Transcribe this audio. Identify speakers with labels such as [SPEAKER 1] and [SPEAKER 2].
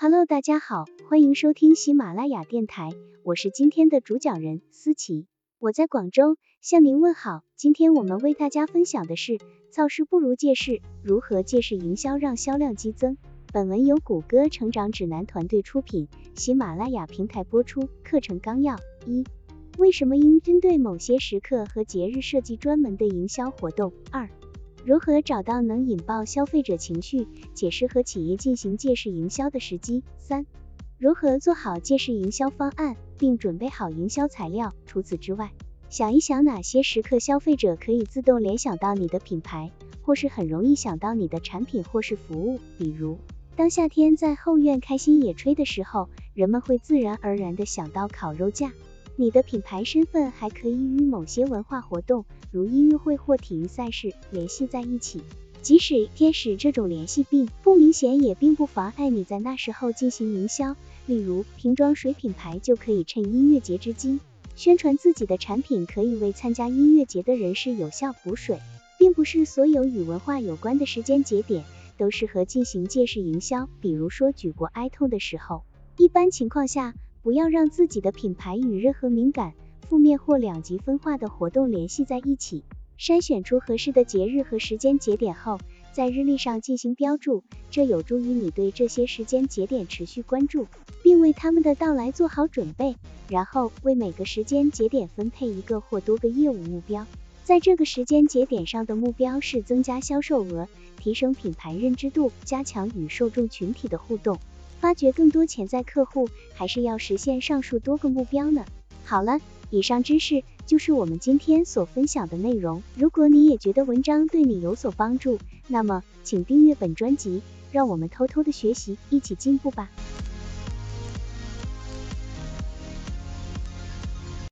[SPEAKER 1] Hello，大家好，欢迎收听喜马拉雅电台，我是今天的主讲人思琪，我在广州向您问好。今天我们为大家分享的是造势不如借势，如何借势营销让销量激增。本文由谷歌成长指南团队出品，喜马拉雅平台播出。课程纲要：一、为什么应针对某些时刻和节日设计专门的营销活动？二、如何找到能引爆消费者情绪且适合企业进行借势营销的时机？三、如何做好借势营销方案，并准备好营销材料？除此之外，想一想哪些时刻消费者可以自动联想到你的品牌，或是很容易想到你的产品或是服务，比如。当夏天在后院开心野炊的时候，人们会自然而然的想到烤肉架。你的品牌身份还可以与某些文化活动，如音乐会或体育赛事联系在一起。即使天使这种联系并不明显，也并不妨碍你在那时候进行营销。例如，瓶装水品牌就可以趁音乐节之机，宣传自己的产品可以为参加音乐节的人士有效补水。并不是所有与文化有关的时间节点。都适合进行借势营销，比如说举国哀痛的时候。一般情况下，不要让自己的品牌与任何敏感、负面或两极分化的活动联系在一起。筛选出合适的节日和时间节点后，在日历上进行标注，这有助于你对这些时间节点持续关注，并为他们的到来做好准备。然后为每个时间节点分配一个或多个业务目标。在这个时间节点上的目标是增加销售额。提升品牌认知度，加强与受众群体的互动，发掘更多潜在客户，还是要实现上述多个目标呢？好了，以上知识就是我们今天所分享的内容。如果你也觉得文章对你有所帮助，那么请订阅本专辑，让我们偷偷的学习，一起进步吧。